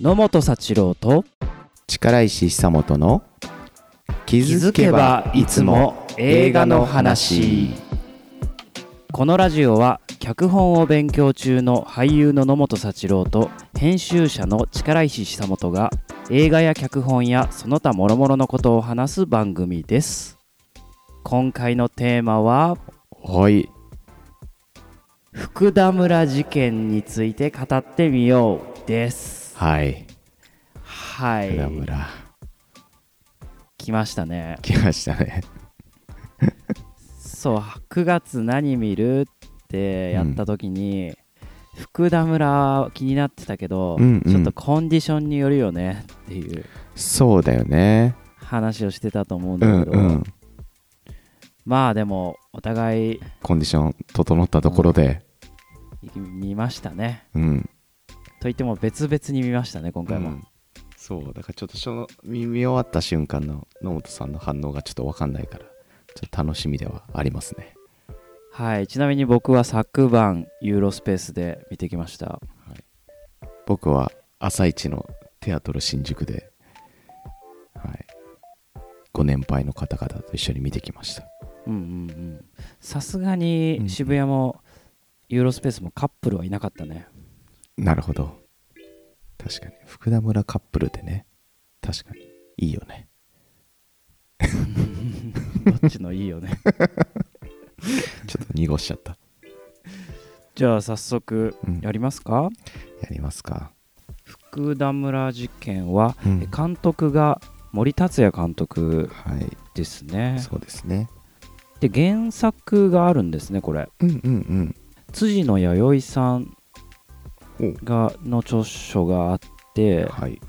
野本幸郎と力石久本の気気づけばいつも映画の話。このラジオは脚本を勉強中の俳優の野本幸郎と編集者の力石久本が映画や脚本やその他諸々のことを話す番組です。今回のテーマははい。福田村事件について語ってみようですはい。はい。来ましたね。来ましたね。そう9月何見るってやった時に、福田村気になってたけど、うんうん。ちょっとコンディションによるよねっていうそうだよね。話をしてたと思うんうだけど、んうん。まあでもお互いコンディション整ったところで。見ましたね。うん、といっても別々に見ましたね今回も、うん。そうだからちょっとその見見終わった瞬間の野本さんの反応がちょっと分かんないからちょっと楽しみではありますね。はいちなみに僕は昨晩ユーロスペースで見てきました。僕は朝一のテアトル新宿ではい。ご年配の方々と一緒に見てきました。うんうんうん。さすがに渋谷もユーロスペースもカップルはいなかったねなるほど。確かに。福田村カップルでね。確かに。いいよね。どっちのいいよね。ちょっと濁しちゃった。じゃあ早速うん。やりますか、やりますか。福田村事件は、うん。え監督が森達也監督はい。ですね。そうですね。で原作があるんですねこれ。うんうんうん。辻野弥生さんおがの著書があって、はい。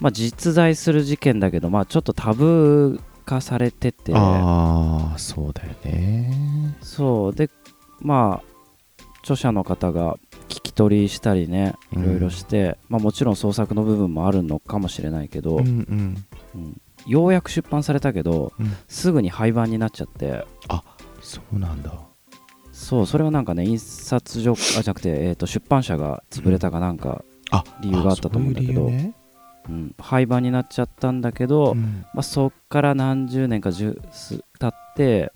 まあ、実在する事件だけど、まあ、ちょっとタブー化されてて。ああそうだよね。そう。でまあ著者の方が聞き取りしたりねいろいろして、まあ、もちろん創作の部分もあるのかもしれないけど、うんうん。うん。ようやく出版されたけどうん。すぐに廃盤になっちゃって。そうなんだそうそれはなんかね印刷所あじゃなくて、えー、と出版社が潰れたかなんか、あ理由があったと思うんだけどねうん廃盤になっちゃったんだけど、うん。まあ、そっから何十年か十数経って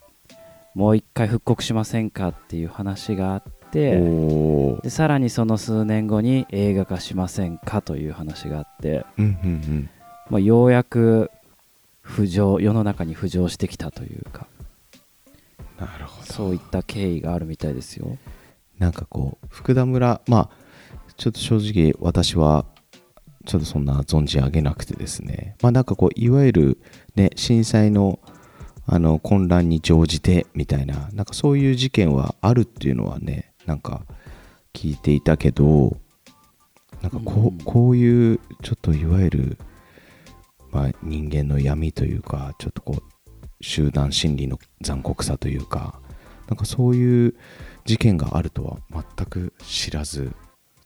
もう一回復刻しませんかっていう話があってでさらにその数年後に映画化しませんかという話があって、うんうんまあ、ようやく浮上世の中に浮上してきたというか。うんなるほど。そういった経緯があるみたいですよ。なんかこう福田村まあちょっと正直私はちょっとそんな存じ上げなくてですね。まあなんかこういわゆるね震災のあの混乱に乗じてみたいななんかそういう事件はあるっていうのはねなんか聞いていたけどなんかこう,、うん。こういうちょっといわゆる、まあ、人間の闇というかちょっとこう集団心理の残酷さというかなんかそういう事件があるとは全く知らず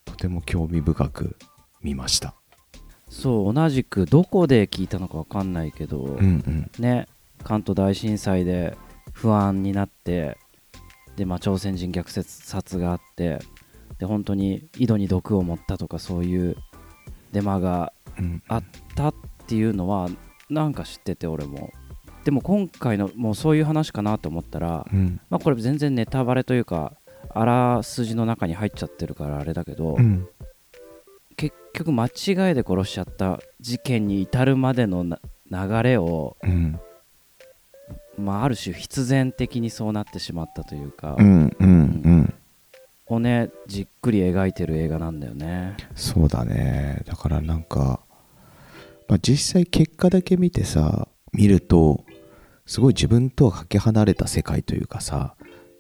とても興味深く見ました。そう同じくどこで聞いたのか分かんないけど、うんうん。ね関東大震災で不安になってで、まあ、朝鮮人虐殺があってで本当に井戸に毒を持ったとかそういうデマがうんあったっていうのはなんか知ってて俺もでも今回のもうそういう話かなと思ったら、うん。まあ、これ全然ネタバレというかあらすじの中に入っちゃってるからあれだけど、うん。結局間違いで殺しちゃった事件に至るまでのな流れを、うん。まあ、ある種必然的にそうなってしまったというか、うんうんうん。をねじっくり描いてる映画なんだよね。そうだね。だからなんか、まあ、実際結果だけ見てさ見るとすごい自分とはかけ離れた世界というかさ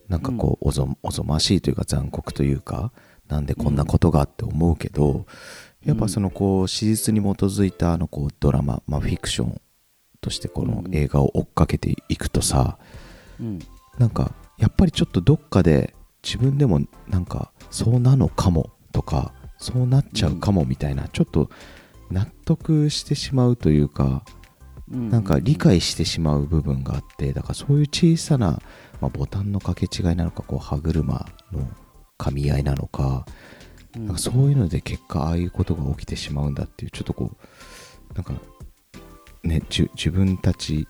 なんかこうおぞおぞましいというか残酷というかなんでこんなことがって思うけど、やっぱそのこう史実に基づいたあのこうドラマ、まあ、フィクションとしてこの映画を追っかけていくとさ、うん。なんかやっぱりちょっとどっかで自分でもなんかそうなのかもとかそうなっちゃうかもみたいな、ちょっと納得してしまうというかうんなんか理解してしまう部分があってだからそういう小さな、まあ、ボタンの掛け違いなのかこう歯車の噛み合いなのかうん。なんかそういうので結果ああいうことが起きてしまうんだっていうちょっとこうなんかねじ自分たち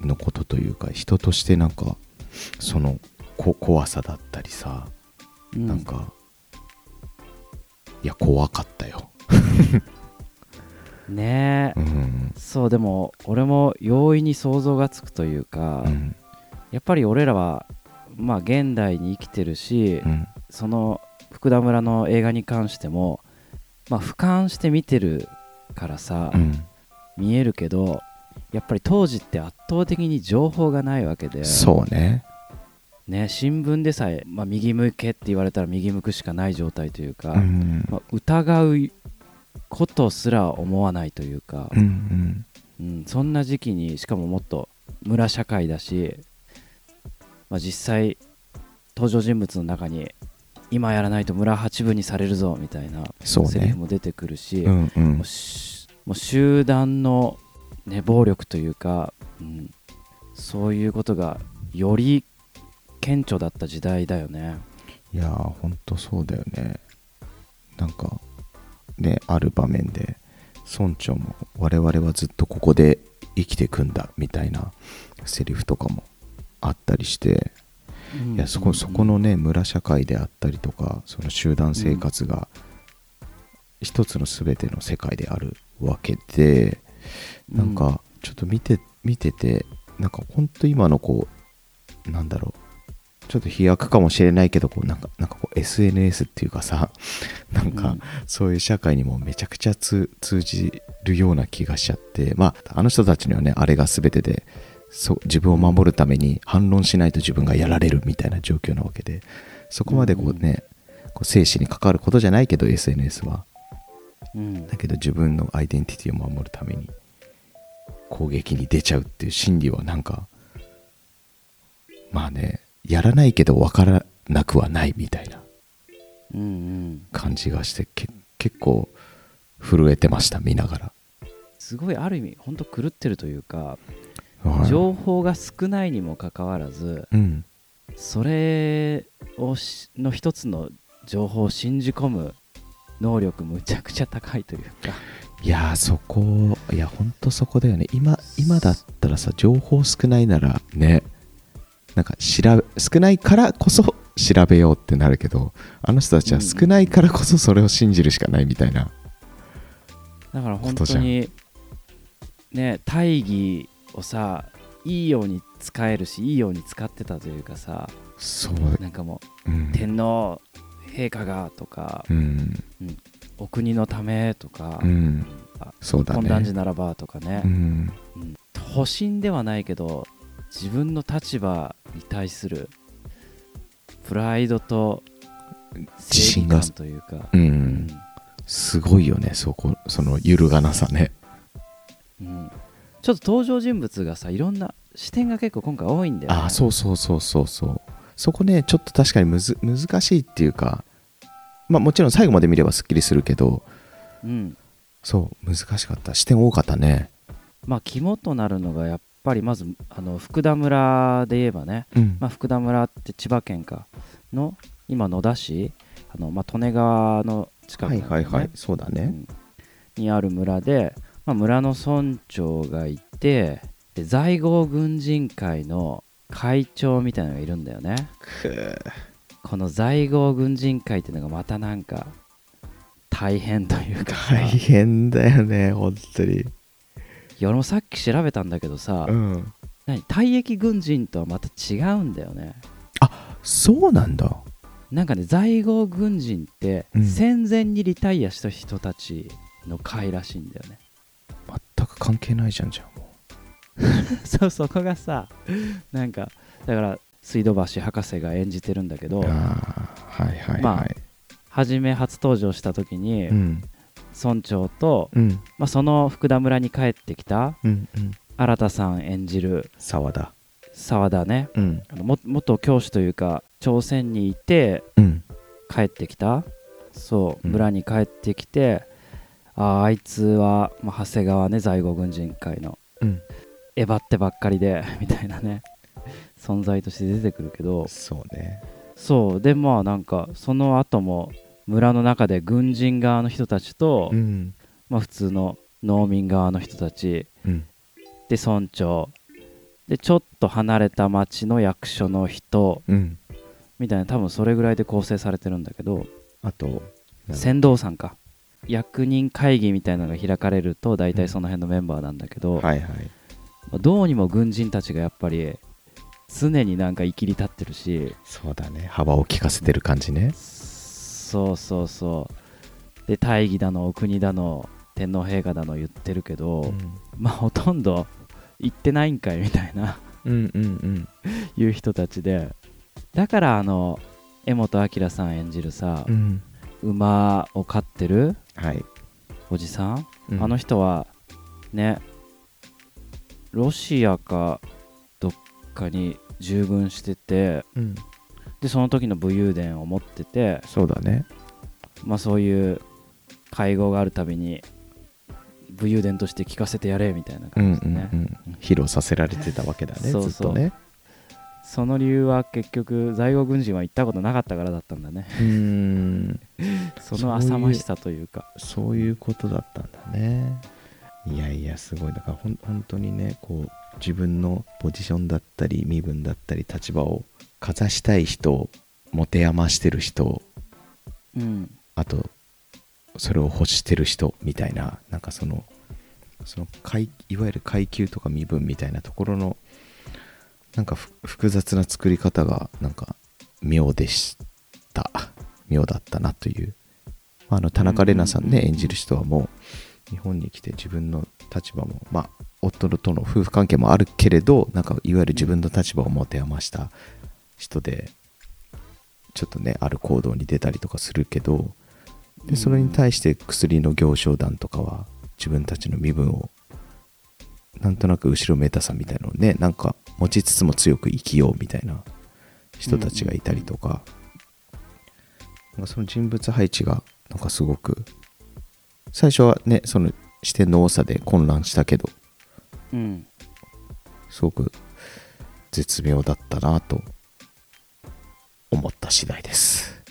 のことというか人としてなんかそのこ怖さだったりさ、うん。なんかいや怖かったよ、ねえ、うん。そうでも俺も容易に想像がつくというか、うん。やっぱり俺らはまあ現代に生きてるし、うん。その福田村の映画に関してもまあ俯瞰して見てるからさ、うん。見えるけどやっぱり当時って圧倒的に情報がないわけでそうね。ね、新聞でさえ、まあ、右向けって言われたら右向くしかない状態というか、うん。まあ、疑うことすら思わないというかう、んうん、そんな時期にしかももっと村社会だし、まあ、実際登場人物の中に今やらないと村八分にされるぞみたいなセリフも出てくるし、うんうん。もう集団の、ね、暴力というか、うん、そういうことがより顕著だった時代だよね。いやーほんとそうだよね。なんかねある場面で村長も我々はずっとここで生きていくんだみたいなセリフとかもあったりして、いやそこそこのね村社会であったりとかその集団生活が一つの全ての世界であるわけで、なんかちょっと見て見ててなんかほんと今のこうなんだろうちょっと飛躍かもしれないけどこうなんかなんかこう SNS っていうかさ なんかうん。そういう社会にもめちゃくちゃ通通じるような気がしちゃってまああの人たちにはねあれが全てでそう自分を守るために反論しないと自分がやられるみたいな状況なわけでそこまでこうね、こう生死に関わることじゃないけど SNS は。うん。だけど自分のアイデンティティを守るために攻撃に出ちゃうっていう心理はなんかまあねやらないけど分からなくはないみたいな。感じがしてけ結構震えてました見ながら、すごいある意味本当狂ってるというかはい。情報が少ないにもかかわらずうん。それをしの一つの情報を信じ込む能力むちゃくちゃ高いというか。いやーそこいやほんとそこだよね。今今だったらさ情報少ないならねなんか調べ少ないからこそ調べようってなるけどあの人たちは少ないからこそそれを信じるしかないみたいな、だから本当にね大義をさいいように使えるしいいように使ってたというかさそう、なんかもう、うん。天皇陛下がとかうん。お国のためとか、うん。あそうだ本断ね寺ならばとかね、うん。うん。保身ではないけど自分の立場に対するプライドと自信がというか、ううん。んすごいよねそこその揺るがなさね。うん。ちょっと登場人物がさいろんな視点が結構今回多いんだよね。ああそうそうそうそうそう。そこねちょっと確かにむず難しいっていうかまあもちろん最後まで見ればすっきりするけどうん。そう難しかった。視点多かったね。まあ肝となるのがやっぱりまずあの福田村で言えばね、うん。まあ、福田村って千葉県かの今野田市あの、まあ、利根川の近くはいはいはい。そうだね。うん。にある村で、まあ、村の村長がいてで在郷軍人会の会長みたいなのがいるんだよね。この在郷軍人会っていうのがまたなんか大変というかさ。大変だよね本当に。いや俺もさっき調べたんだけどさ、うん。何？退役軍人とはまた違うんだよね。そうなんだ。なんかね在郷軍人ってうん。戦前にリタイアした人たちの会らしいんだよね、全く関係ないじゃんじゃんも そうそこがさなんかだから水道橋博士が演じてるんだけどうああはいはいはい、まあ初め初登場した時にうん村長と、うん。まあ、その福田村に帰ってきたうんうん。新田さん演じる沢田。沢田ね。うん。あのも元教師というか朝鮮にいてうん。帰ってきた。そううん。村に帰ってきて、あああいつは、まあ、長谷川ね在郷軍人会のうん。えばってばっかりで みたいなね存在として出てくるけど。そうね。そうでまあなんかその後も村の中で軍人側の人たちと、うん。まあ、普通の農民側の人たちうん。で村長。でちょっと離れた町の役所の人うん。みたいな多分それぐらいで構成されてるんだけどあと船頭さんか。役人会議みたいなのが開かれると大体その辺のメンバーなんだけど、はいはい。まあどうにも軍人たちがやっぱり常になんか生きり立ってるしそうだね。幅を利かせてる感じねそうそうそう。で大義だのお国だの天皇陛下だの言ってるけど、まあほとんど行ってないんかいみたいな。うんうんうん。いう人たちで。だからあの柄本明さん演じるさ、うん。馬を飼ってるはい。おじさん、うん。あの人はねロシアかどっかに従軍しててうんでその時の武勇伝を持っててそうだね。まあそういう会合があるたびに武勇伝として聞かせてやれみたいなうんうん感じでね、うん披露させられてたわけだね ずっとね。その理由は結局在郷軍人は行ったことなかったからだったんだね。うーん。その浅ましさというか。そういうことだったんだね。いやいやすごい。だからほん本当にねこう自分のポジションだったり身分だったり立場をかざしたい人持て余してる人うん。あとそれを欲してる人みたいななんかそのその階いわゆる階級とか身分みたいなところのなんかふ複雑な作り方がなんか妙でした。妙だったなという、まあ、あの田中玲奈さんね、演じる人はもう日本に来て自分の立場もまあ夫との夫婦関係もあるけれどなんかいわゆる自分の立場を持て余した人でちょっとねある行動に出たりとかするけどでそれに対して薬の行商団とかは自分たちの身分をなんとなく後ろめたさみたいなのをねなんか持ちつつも強く生きようみたいな人たちがいたりとか,、なんかその人物配置がなんかすごく最初はねその視点の多さで混乱したけどうん。すごく絶妙だったなと思った次第です。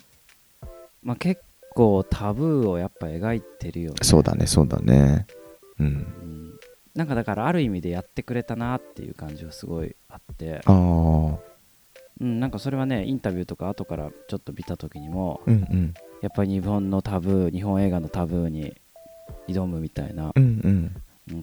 まあ結構タブーをやっぱ描いてるよね。そうだねそうだね。うん。うん。なんかだからある意味でやってくれたなっていう感じはすごいあって、ああうん、なんかそれはねインタビューとか後からちょっと見た時にもうんうん。やっぱり日本のタブー日本映画のタブーに挑むみたいな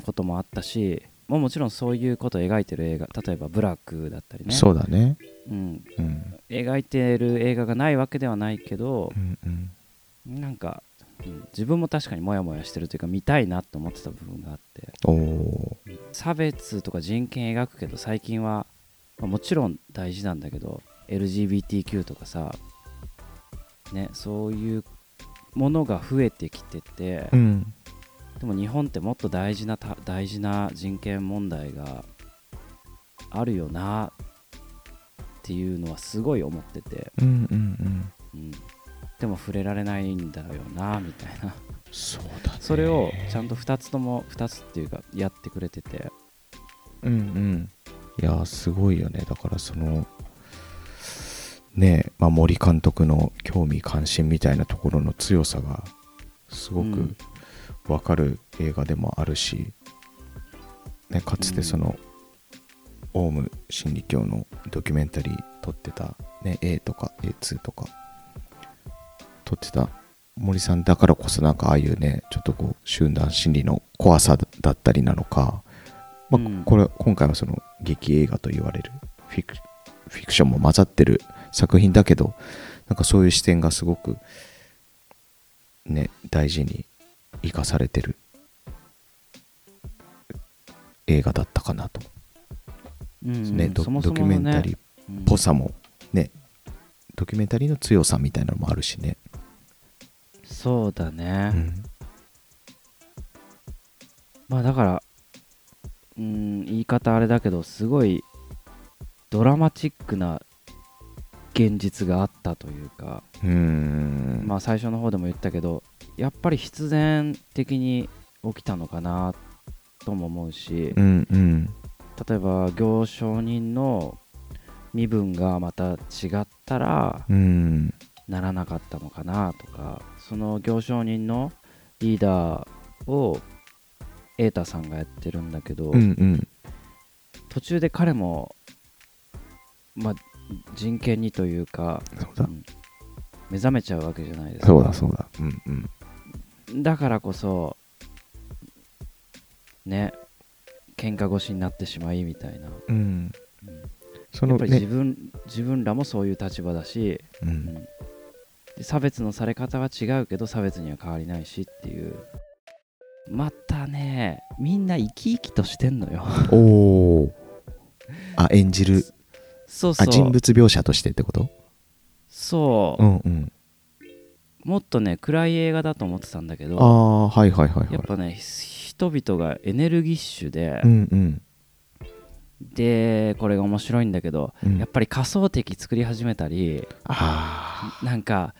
こともあったしもうもちろんそういうことを描いてる映画例えば「ブラック」だったりね。そうだね。うん、うん。描いてる映画がないわけではないけどうんうん。なんか、うん。自分も確かにモヤモヤしてるというか見たいなと思ってた部分があって。差別とか人権描くけど最近は、まあもちろん大事なんだけど LGBTQ とかさねそういうものが増えてきてて、うんでも日本ってもっと大事なた大事な人権問題があるよなっていうのはすごい思ってて、うんうんうん。うん、でも触れられないんだよなみたいな。そうだね。それをちゃんと2つとも2つっていうかやってくれてて。うんうん。いやすごいよね。だからそのねえ、まあ、森監督の興味関心みたいなところの強さがすごくうんわかる映画でもあるし、ね、かつてその、オウム真理教のドキュメンタリー撮ってた、ね、A とか A2 とか撮ってた森さんだからこそなんかああいうねちょっとこう集団心理の怖さだったりなのか、まあうん。これ今回はその劇映画と言われるフィクフィクションも混ざってる作品だけどなんかそういう視点がすごくね大事に生かされてる映画だったかなと、うんね。ドそもそドキュメンタリー。っうん。ぽさもね。ドキュメンタリーの強さみたいなのもあるしね、そうだね、うん。まあだからうん言い方あれだけどすごいドラマチックな現実があったというか、まあ最初の方でも言ったけどやっぱり必然的に起きたのかなとも思うし、うんうん。例えば行商人の身分がまた違ったらうん。ならなかったのかなとかその行商人のリーダーを瑛太さんがやってるんだけど、うんうん。途中で彼も、まあ、人権にというか、うん目覚めちゃうわけじゃないですか。そうだそうだ。うんうんだからこそね喧嘩腰になってしまいみたいな、うん。うん。そのやっぱり自ね分自分らもそういう立場だし、ううん。んで差別のされ方は違うけど差別には変わりないしっていう。またねみんな生き生きとしてんのよ。おおあ演じる。そうそう。あ人物描写としてってこと？そう、うんうんもっとね暗い映画だと思ってたんだけあどあはいはいはいはい。やっぱね人々がエネルギッシュで、うんうん。でこれが面白いんだけど、うん。やっぱり仮想敵作り始めたりあなんか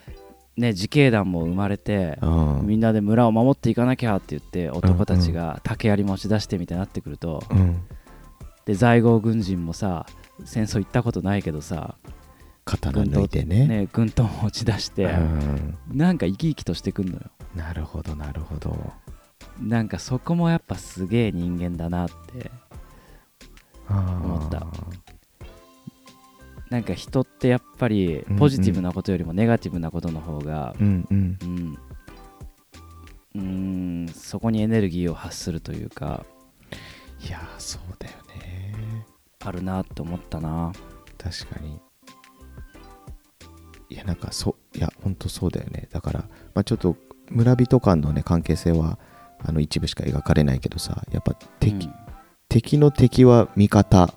ね自警団も生まれてあうん。みんなで村を守っていかなきゃって言って男たちが竹槍持ち出してみたいになってくると、うん。で在郷軍人もさ戦争行ったことないけどさ刀抜いてね。ね軍刀持ち出して、うん。なんか生き生きとしてくんのよ。なるほどなるほど。なんかそこもやっぱすげえ人間だなって思思った。なんか人ってやっぱりポジティブなことよりもネガティブなことの方がうんうん。うん。うーんそこにエネルギーを発するというかいやーそうだよね。あるなって思ったな。確かにいやなんかそういやほんとそうだよね。だから、まあ、ちょっと村人間のね関係性はあの一部しか描かれないけどさやっぱ敵,、うん。敵の敵は味方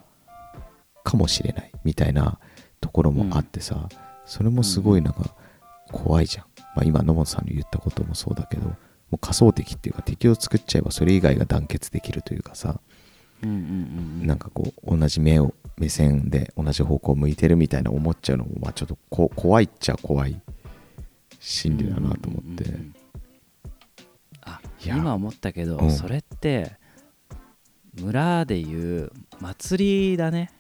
かもしれないみたいなところもあってさ、それもすごいなんか怖いじゃん、まあ、今野本さんの言ったこともそうだけどもう仮想敵っていうか敵を作っちゃえばそれ以外が団結できるというかさ、うんうんうんうん。なんかこう同じ目を目線で同じ方向を向いてるみたいな思っちゃうのもまあちょっとこ怖いっちゃ怖い心理だなと思って、うんうんうんうん。あ今思ったけど、うん。それって村でいう祭りだね。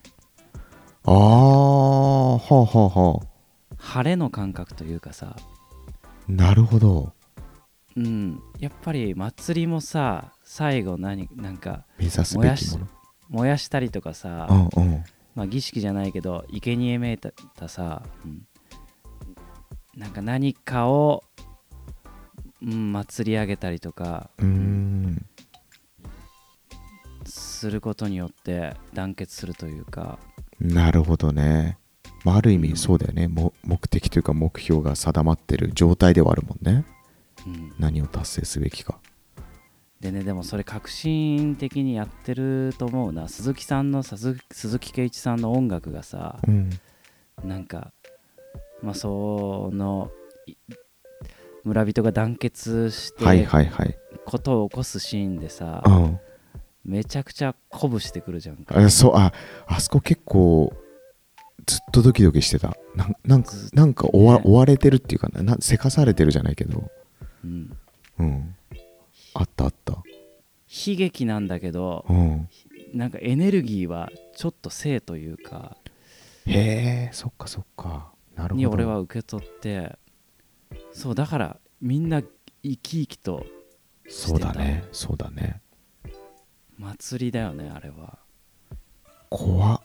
ああはあはあはあ。晴れの感覚というかさ。なるほど。うん。やっぱり祭りもさ最後何なんか目指すべきもの燃やしたりとかさ、うんうん。まあ、儀式じゃないけど生贄めいたさ、うん、なんか何かを、うん、祭り上げたりとかうーん。することによって団結するというか。なるほどね、まあ、ある意味そうだよね。も目的というか目標が定まってる状態ではあるもんね。うん、何を達成すべきかでねでもそれ革新的にやってると思うな。鈴木さんの鈴鈴木圭一さんの音楽がさうん。なんかまあそのい村人が団結してはいはいはい。ことを起こすシーンでさ、うん。めちゃくちゃ鼓舞してくるじゃんか。あそうああそこ結構ずっとドキドキしてた。なんなんかなんか追わ,、ね追われてるっていうかな。なせかされてるじゃないけど。うん、うんあったあった。悲劇なんだけどうん。なんかエネルギーはちょっと生というかへえそっかそっか。なるほど。に俺は受け取ってそうだからみんな生き生きとそうだね。そうだね。祭りだよねあれは。怖っ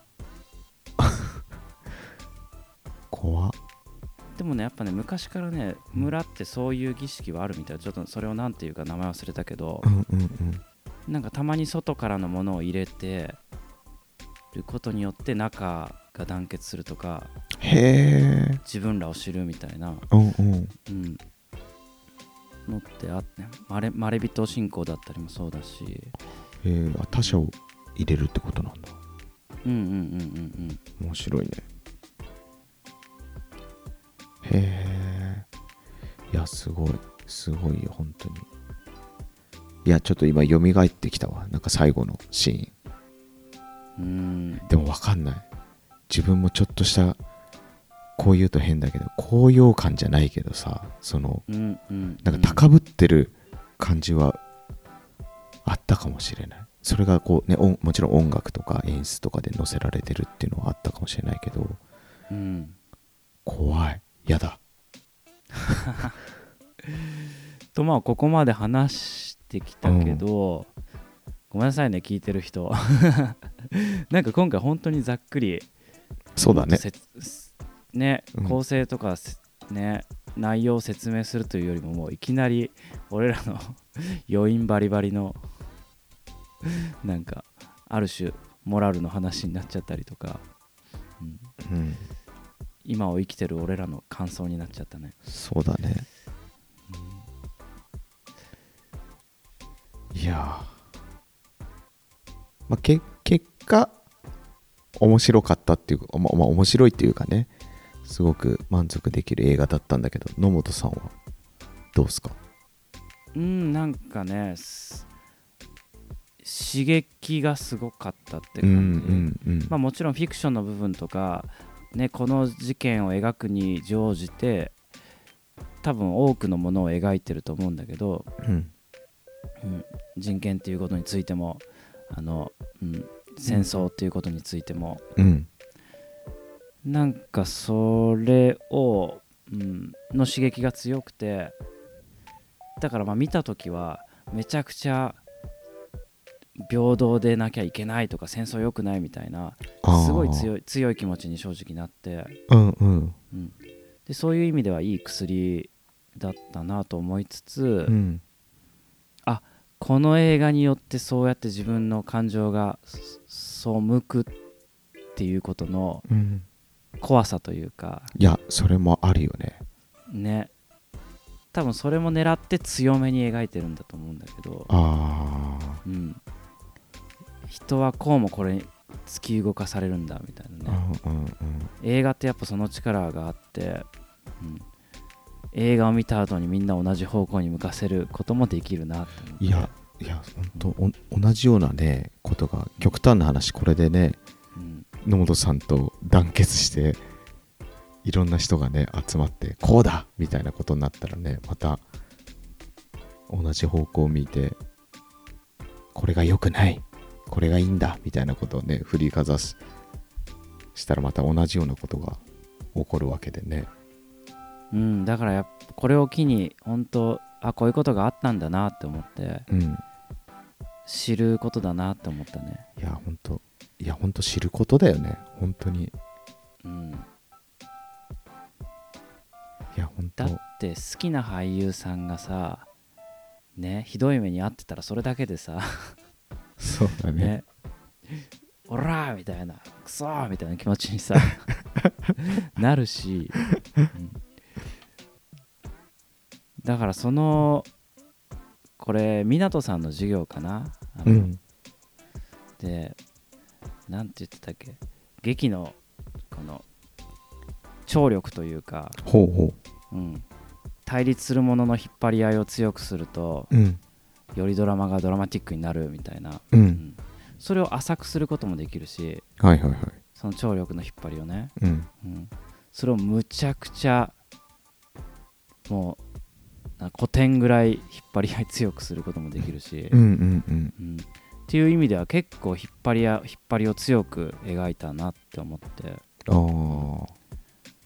もねやっぱね昔からね村ってそういう儀式はあるみたい。ちょっとそれを何ていうか名前忘れたけど。うんうんうん。なんかたまに外からのものを入れてることによって仲が団結するとかへえ。自分らを知るみたいな、うんうん。うん、のってあって。まれまれびと信仰だったりもそうだし。へえあ他者を入れるってことなんだ。うんうんうんうん。面白いねへえいやすごい。すごいよ本当に。いやちょっと今蘇ってきたわ。なんか最後のシーン。うん。うんでも分かんない。自分もちょっとしたこう言うと変だけど高揚感じゃないけどさそのうんうん。なんか高ぶってる感じはあったかもしれない。それがこうね音もちろん音楽とか演出とかで載せられてるっていうのはあったかもしれないけどうん。怖いやだ。とまあここまで話してきたけど、ごめんなさいね聞いてる人。なんか今回本当にざっくりそうだね。せねうん。構成とかせね内容を説明するというよりももういきなり俺らの 余韻バリバリのなんかある種モラルの話になっちゃったりとか、うん、うん今を生きてる俺らの感想になっちゃったね、そうだね。いやー。まあけ結果面白かったっていうかまあ、まあ、面白いっていうかね。すごく満足できる映画だったんだけど野本さんはどうですか？うんなんかねす刺激がすごかったってうん感じ、うんうん。まあ、もちろんフィクションの部分とか、ね、この事件を描くに乗じて多分多くのものを描いてると思うんだけど、うん。うん、人権っていうことについてもあの、うん、戦争っていうことについても、うん。なんかそれを、うん、の刺激が強くてだからまあ見た時はめちゃくちゃ平等でなきゃいけないとか戦争良くないみたいなすごい強いい強い気持ちに正直なって、うんうん。うん、でそういう意味ではいい薬だったなと思いつつ、うん。この映画によってそうやって自分の感情がそそう向くっていうことのうん。怖さというか。いやそれもあるよね。ね。多分それも狙って強めに描いてるんだと思うんだけど、ああうん、人はこうもこれに突き動かされるんだみたいなね。うんうんうん。映画ってやっぱその力があって、うん、映画を見た後にみんな同じ方向に向かせることもできるなっていやいや本当同じようなねことが極端な話これでねうん。野本さんと団結していろんな人がね集まってこうだみたいなことになったらねまた同じ方向を見てこれが良くないこれがいいんだみたいなことをね振りかざすしたらまた同じようなことが起こるわけでね。うん、だからやっぱこれを機に本当あこういうことがあったんだなって思ってうん。知ることだなって思ったね。いや本当いや本当知ることだよね。本当に。いうん。や本当だって好きな俳優さんがさねひどい目に遭ってたらそれだけでさそうだね。ね。オラーみたいな。クソーみたいな気持ちにさ なるし、うん。だからそのこれ湊さんの授業かな？うん。でなんて言ってたっけ？劇のこの張力というか、ほうほう。ん、対立するものの引っ張り合いを強くするとううんよりドラマがドラマティックになるみたいな、ううん。ん、それを浅くすることもできるしはいはいはい。その張力の引っ張りをね、うん。うん、それをむちゃくちゃもうな古典ぐらい引っ張り合い強くすることもできるし、うんうんうん。うん。っていう意味では結構引っ張りや引っ張りを強く描いたなって思って。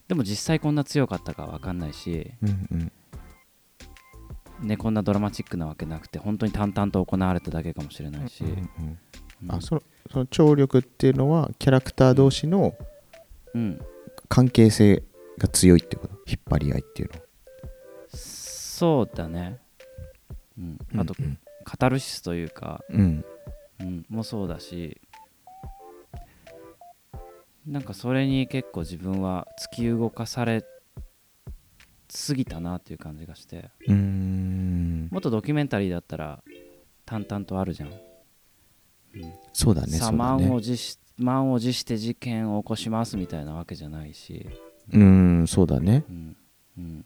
でも実際こんな強かったか分かんないし、うんうんね、こんなドラマチックなわけなくて本当に淡々と行われただけかもしれないし、うんうんうん。あそのその張力っていうのはキャラクター同士のうん、関係性が強いってこと？引っ張り合いっていうのそうだね、うん、あと、うん。カタルシスというか、うん。うん、もそうだし。なんかそれに結構自分は突き動かされすぎたなっていう感じがして。うーん。もっとドキュメンタリーだったら淡々とあるじゃん、うん。そうだねさそうだね。満を持し満を持して事件を起こしますみたいなわけじゃないし、うーんそうだね。うんうん。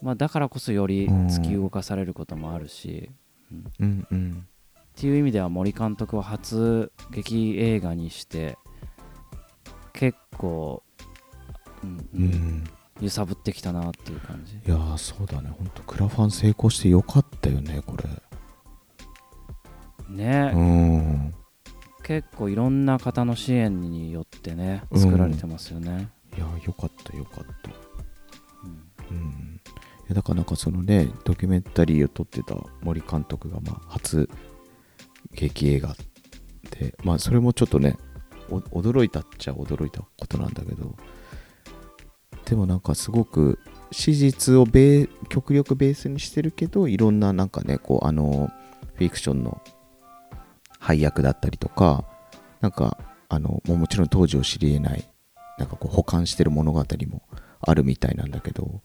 まあ、だからこそより突き動かされることもあるし、うん。うんうん。っていう意味では森監督は初劇映画にして結構、うんううんん揺さぶってきたなっていう感じ。いやーそうだね。ほんとクラファン成功してよかったよねこれ。ね、うん。結構いろんな方の支援によってねうん。作られてますよね、いやーよかったよかった。うん。うん、いやだからなんかそのねドキュメンタリーを撮ってた森監督がまあ初劇映画でまあそれもちょっとねお驚いたっちゃ驚いたことなんだけどでもなんかすごく史実をベ極力ベースにしてるけどいろんななんかねこうあのフィクションの配役だったりとかなんかあのもうもちろん当時を知り得ないなんかこう保管してる物語もあるみたいなんだけど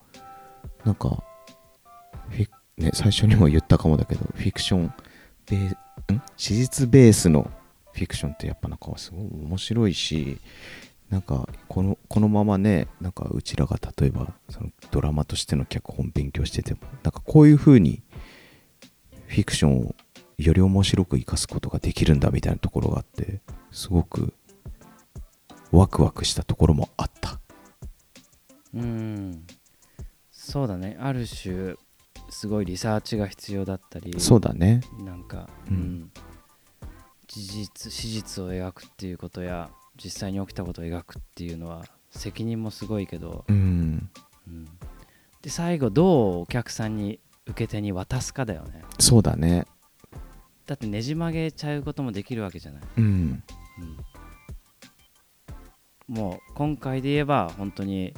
なんかね、最初にも言ったかもだけどフィクションベん？史実ベースのフィクションってやっぱなんかすごい面白いしなんかこのこのままねなんかうちらが例えばそのドラマとしての脚本勉強しててもなんかこういう風にフィクションをより面白く生かすことができるんだみたいなところがあってすごくワクワクしたところもあった。うん。そうだね。ある種すごいリサーチが必要だったりそうだね。なんか、ううんん。事実史実を描くっていうことや実際に起きたことを描くっていうのは責任もすごいけど、うん。うん。で最後どうお客さんに受け手に渡すかだよね。そうだね。だってねじ曲げちゃうこともできるわけじゃない、うん。うん。もう今回で言えば本当に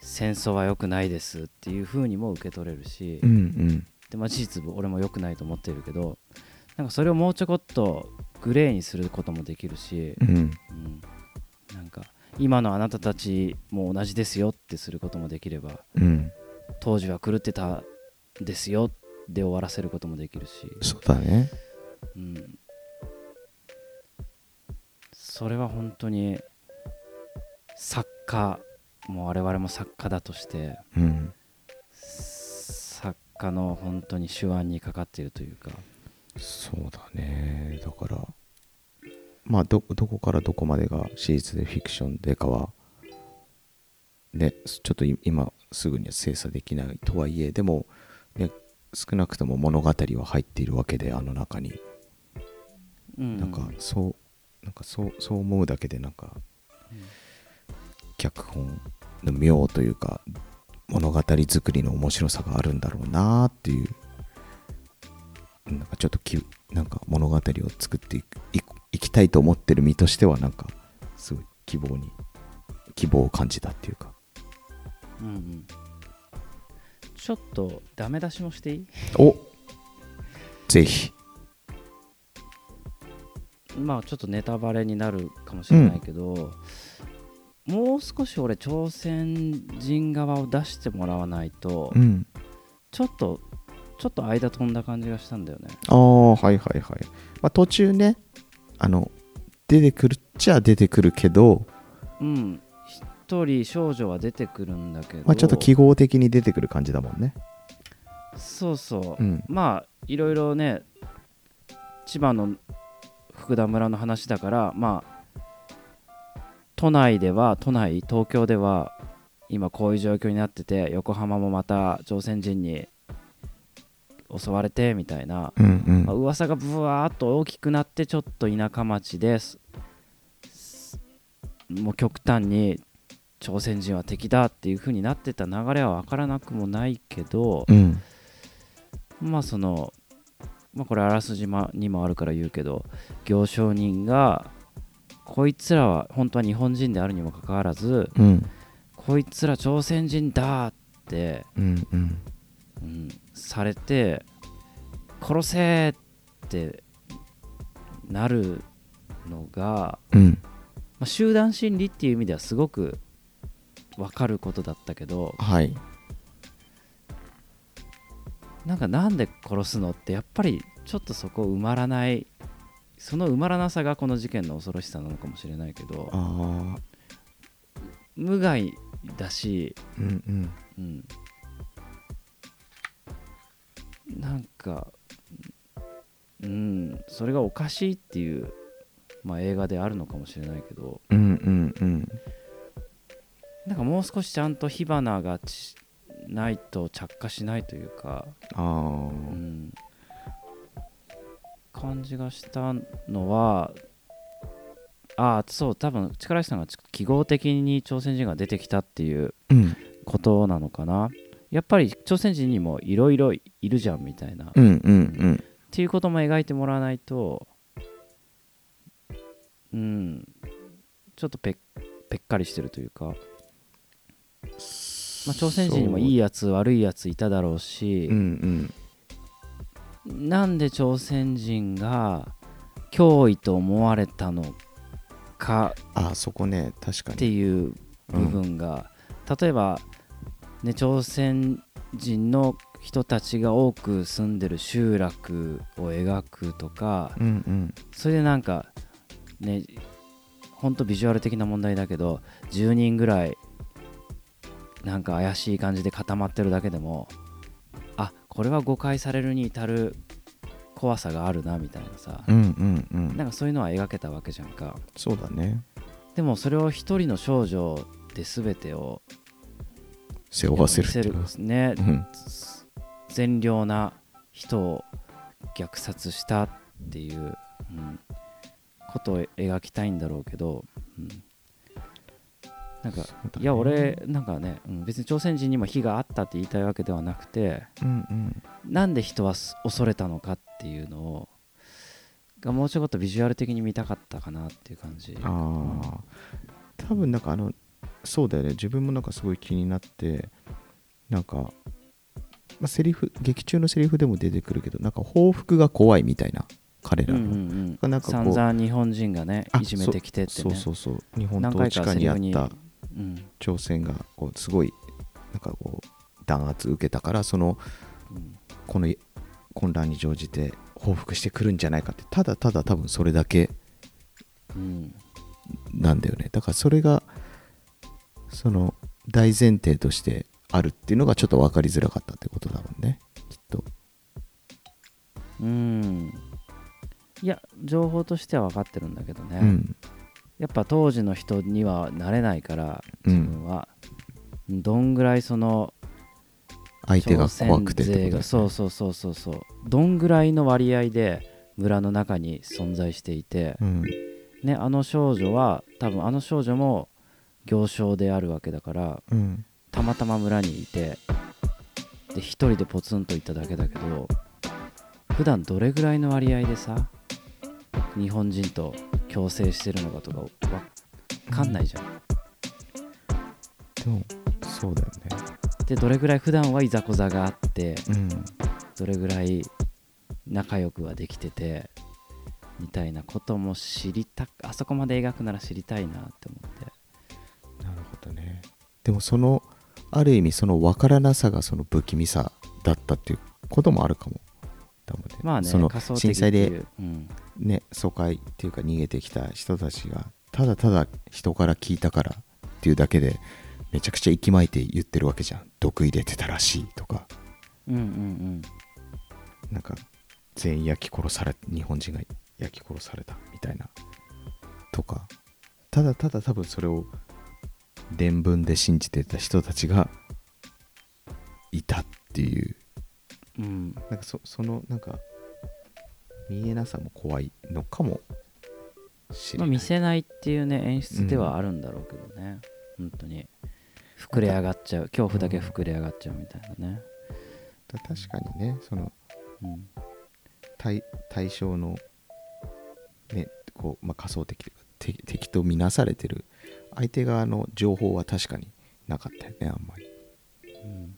戦争は良くないですっていう風にも受け取れるし、うんうん。でまあ、事実俺も良くないと思ってるけどなんかそれをもうちょこっとグレーにすることもできるし、うん今のあなたたちも同じですよってすることもできればうん。当時は狂ってたんですよで終わらせることもできるし、そうだね。うん、それは本当に作家もう我々も作家だとしてうん。作家の本当に手腕にかかっているというか。そうだね。だからまあどどこからどこまでが史実でフィクションでかはねちょっとい今すぐには精査できないとはいえでも、ね、少なくとも物語は入っているわけであの中に。うん。なんかそうなんかそうそう思うだけでなんか脚本の妙というか物語作りの面白さがあるんだろうなっていうなんかちょっときなんか物語を作っていくきたいと思ってる身としてはなんかすごい希望に希望を感じたっていうか。うんうん。ちょっとダメ出しもしていい？お。ぜひ。まあちょっとネタバレになるかもしれないけど、もう少し俺朝鮮人側を出してもらわないと、うん。ちょっとちょっと間飛んだ感じがしたんだよね。ああはいはいはい、まあ、途中ねあの出てくるっちゃ出てくるけど、うん。一人少女は出てくるんだけど、まあ、ちょっと記号的に出てくる感じだもんね。そうそう、うん。まあいろいろね千葉の福田村の話だからまあ都内では都内東京では今こういう状況になってて横浜もまた朝鮮人に襲われてみたいな、うんうん。まあ噂がブワーっと大きくなってちょっと田舎町ですすもう極端に朝鮮人は敵だっていう風になってた流れは分からなくもないけど、うん。まあその、まあ、これあらすじまにもあるから言うけど行商人がこいつらは本当は日本人であるにもかかわらずうん。こいつら朝鮮人だって、うんうん。うん、されて殺せってなるのが、うん。まあ、集団心理っていう意味ではすごく分かることだったけどはい。なんかなんで殺すのってやっぱりちょっとそこ埋まらないその埋まらなさがこの事件の恐ろしさなのかもしれないけど無害だし、うんうん。うん、なんかうんそれがおかしいっていう、まあ、映画であるのかもしれないけどうんうんうん。なんかもう少しちゃんと火花がちないと着火しないというか、ああうん、感じがしたのはああそう多分力石さんがち記号的に朝鮮人が出てきたっていううん。ことなのかなやっぱり朝鮮人にもいろいろいるじゃんみたいな、っうんうん。ていうことも描いてもらわないとうんちょっとぺっぺっかりしてるというか、まあ、朝鮮人にもいいやつ悪いやついただろうし。う。んうん。なんで朝鮮人が脅威と思われたのかあそこね確かってにいう部分が、例えば、ね、朝鮮人の人たちが多く住んでる集落を描くとかうんうん。それでなんかねほんとビジュアル的な問題だけど10人ぐらいなんか怪しい感じで固まってるだけでもあこれは誤解されるに至る怖さがあるなみたいなさ、うんうんうん。なんかそういうのは描けたわけじゃんか。そうだね。でもそれを一人の少女で全てを背負わせるっていう見せるね。うん。善良な人を虐殺したっていう、うん、ことを描きたいんだろうけど、うん、なんか、ね。いや俺なんかね、うん。別に朝鮮人にも非があったって言いたいわけではなくてうんうん。なんで人はす恐れたのかっていうのをがもうちょっとビジュアル的に見たかったかなっていう感じ。ああ多分なんかあのそうだよね。自分もなんかすごい気になってなんか、まあ、セリフ劇中のセリフでも出てくるけどなんか報復が怖いみたいな彼らうんの、うんうん。なんか散々日本人がねあいじめてきてってね。そうそうそう日本統治下にあったうん。朝鮮がこうすごいなんかこう弾圧受けたからそのうんこの混乱に乗じて報復してくるんじゃないかって。ただただ多分それだけうん。なんだよね。だからそれがその大前提としてあるっていうのがちょっと分かりづらかったってことだもんね。きっと。うん。いや情報としては分かってるんだけどね、うん。やっぱ当時の人にはなれないからうん。自分は、どんぐらいその相手が怖くてね。そうそうそうそうそう。どんぐらいの割合で村の中に存在していて、うん。ね、あの少女は多分あの少女も行商であるわけだからうんたまたま村にいてで一人でポツンといっただけだけど普段どれぐらいの割合でさ日本人と共生してるのかとかわかんないじゃん。でもそうだよね。でどれぐらい普段はいざこざがあってうん。どれぐらい仲良くはできててみたいなことも知りたあそこまで描くなら知りたいなってでもそのある意味その分からなさがその不気味さだったっていうこともあるかも。まあねその震災でね疎開っていうか逃げてきた人たちがただただ人から聞いたからっていうだけでめちゃくちゃ息巻いて言ってるわけじゃん。毒入れてたらしいとか。うんうん。なんか全員焼き殺され日本人が焼き殺されたみたいな。とか。ただただ多分それを伝聞で信じてた人たちがいたっていう。うん。うんなんかそそのなんか見えなさも怖いのかもしれまあ、ない、見せないっていうね演出ではあるんだろうけどね、本当に。膨れ上がっちゃう。恐怖だけ膨れ上がっちゃうみたいなね、だ確かにねそのうん、対対象の、ねこうまあ、仮想的敵敵と見なされてる。相手側の情報は確かになかったよねあんまり。うん。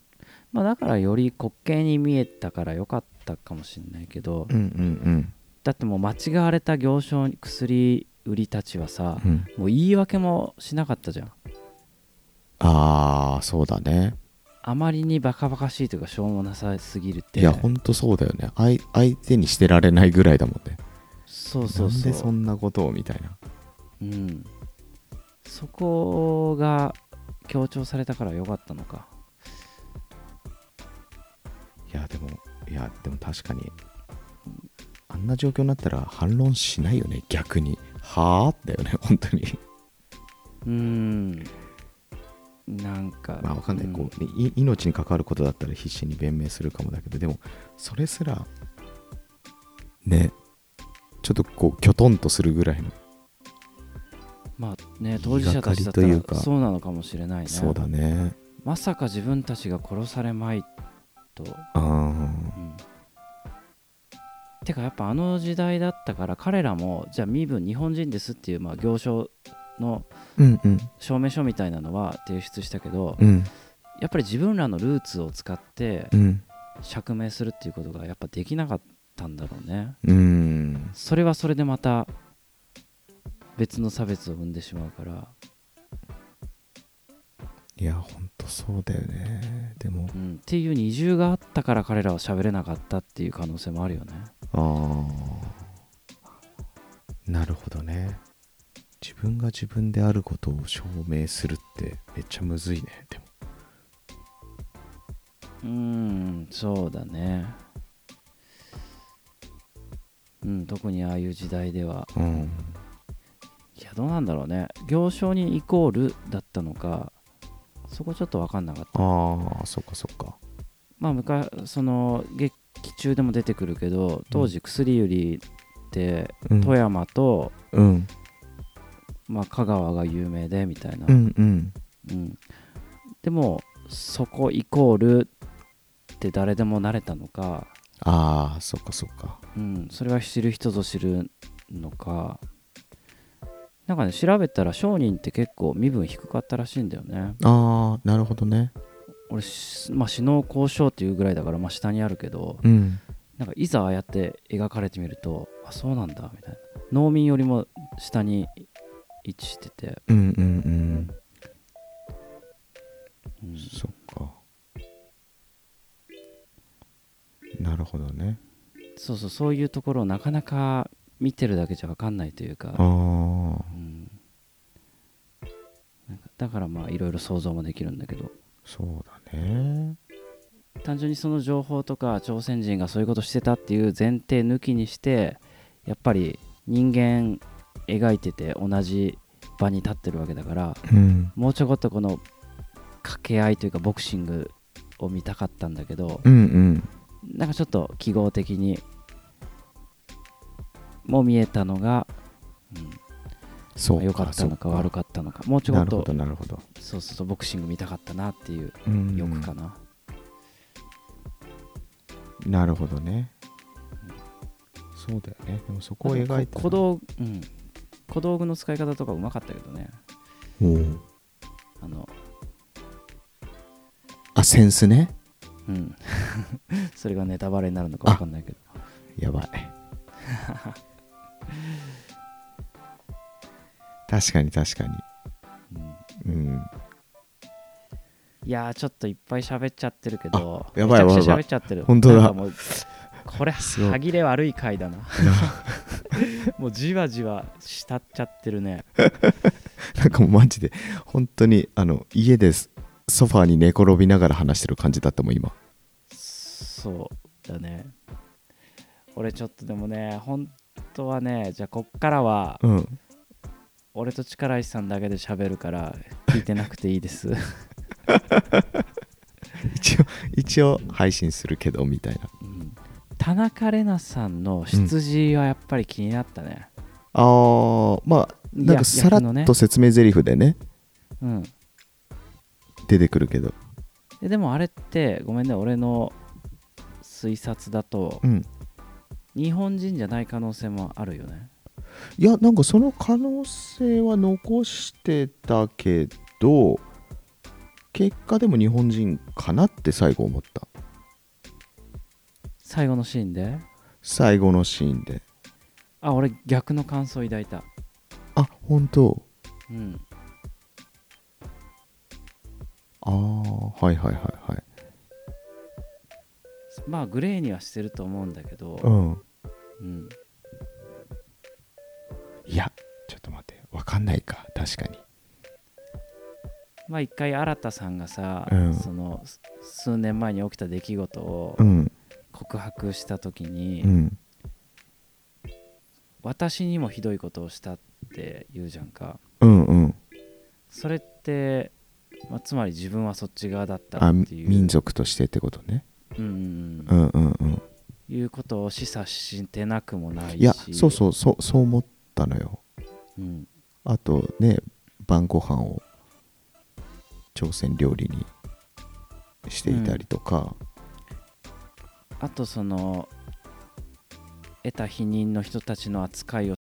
まあ、だからより滑稽に見えたから良かったかもしれないけど、うんうんだってもう間違われた行商薬売りたちはさ、うん。うんもう言い訳もしなかったじゃん。ああそうだね。あまりにバカバカしいというかしょうもなさすぎるって。いやほんとそうだよね。相相手にしてられないぐらいだもんねそうそうそう。なんでそんなことをみたいな。うん、そこが強調されたから良かったのか。いやでもいやでも確かにあんな状況になったら反論しないよね逆に。はあ？だよね本当に。うん。なんかまあわかんない、うこうねい命に関わることだったら必死に弁明するかもだけどでもそれすらねちょっとこうきょとんとするぐらいの、まあね当事者たちだったらそうなのかもしれないね。そうだね。まさか自分たちが殺されまいと、あうん、てかやっぱあの時代だったから彼らもじゃあ身分日本人ですっていうまあ行商の証明書みたいなのは提出したけど、うん。やっぱり自分らのルーツを使ってうん。釈明するっていうことがやっぱできなかったんだろうね。うん。それはそれでまた別の差別を生んでしまうから、いやほんとそうだよね。でも。うん、っていう二重があったから彼らは喋れなかったっていう可能性もあるよね。ああ。なるほどね。自分が自分であることを証明するってめっちゃむずいね。でも。うーんそうだねうん特にああいう時代では。うん。いやどうなんだろうね。行商人イコールだったのかそこちょっと分かんなかった。ああそっかそっか。まあ昔その劇中でも出てくるけど当時薬売りってうん。富山と、うん。まあ、香川が有名でみたいな、うんうん。うん。でもそこイコールって誰でもなれたのか、ああそっかそっか。うん、それは知る人ぞ知るのか。なんかね調べたら商人って結構身分低かったらしいんだよね。ああなるほどね。俺しまあ死の交渉っていうぐらいだからまあ下にあるけどうん。なんかいざああやって描かれてみるとあそうなんだみたいな。農民よりも下に位置してて、うんうんうん。うん。そっかなるほどね。そうそうそういうところをなかなか見てるだけじゃ分かんないというか。うんかだからまあいろいろ想像もできるんだけど。そうだね。単純にその情報とか朝鮮人がそういうことしてたっていう前提抜きにしてやっぱり人間描いてて同じ場に立ってるわけだからうん。もうちょこっとこの掛け合いというかボクシングを見たかったんだけどうんうんなんかちょっと記号的にも見えたのが、うんそう良かったのか悪っか。ったのか。もうちょこっとなるほどなるほど。そうそうそうボクシング見たかったなっていううん。欲かな、なるほどね。そうだよね。でもそこを描いてこ小道,、うん、小道具の使い方とかうまかったけどね。あのあセンスねうん。それがネタバレになるのか分かんないけど。やばい。確かに確かに。うん。うん。いやーちょっといっぱい喋っちゃってるけどあやばいやばい喋っちゃってる。本当だ。これ歯切れ悪い回だな。もうじわじわしたっちゃってるね。なんかもうマジで本当にあの家ですソファーに寝転びながら話してる感じだったもん今。そうだね。俺ちょっとでもね本当はねじゃあこっからはうん。俺と力石さんだけで喋るから聞いてなくていいです。一応一応配信するけどみたいな。うん。田中玲奈さんの出自はやっぱり気になったね、あーまあなんやかさらっと説明台詞でね。うん、出てくるけど。ででもあれってごめんね俺の推察だとうん。日本人じゃない可能性もあるよね。いやなんかその可能性は残してたけど結果でも日本人かなって最後思った。最後のシーンで？最後のシーンで。あ俺逆の感想抱いた。あ本当。うんああはいはいはいはい。まあグレーにはしてると思うんだけど、うん。うん、いやちょっと待って。わかんないか。確かに。まあ一回新さんがさ、うん。そのす数年前に起きた出来事をうん。告白した時に、うん。私にもひどいことをしたって言うじゃんか。うんうん。それって、まあ、つまり自分はそっち側だったあっていう。民族としてってことね。うん。うんうんうん。うんうんいうことを示唆してなくもないし。いやそうそうそうそう思ったのよ。うん、あとね晩ご飯を朝鮮料理にしていたりとか、あとその得た否認の人たちの扱いを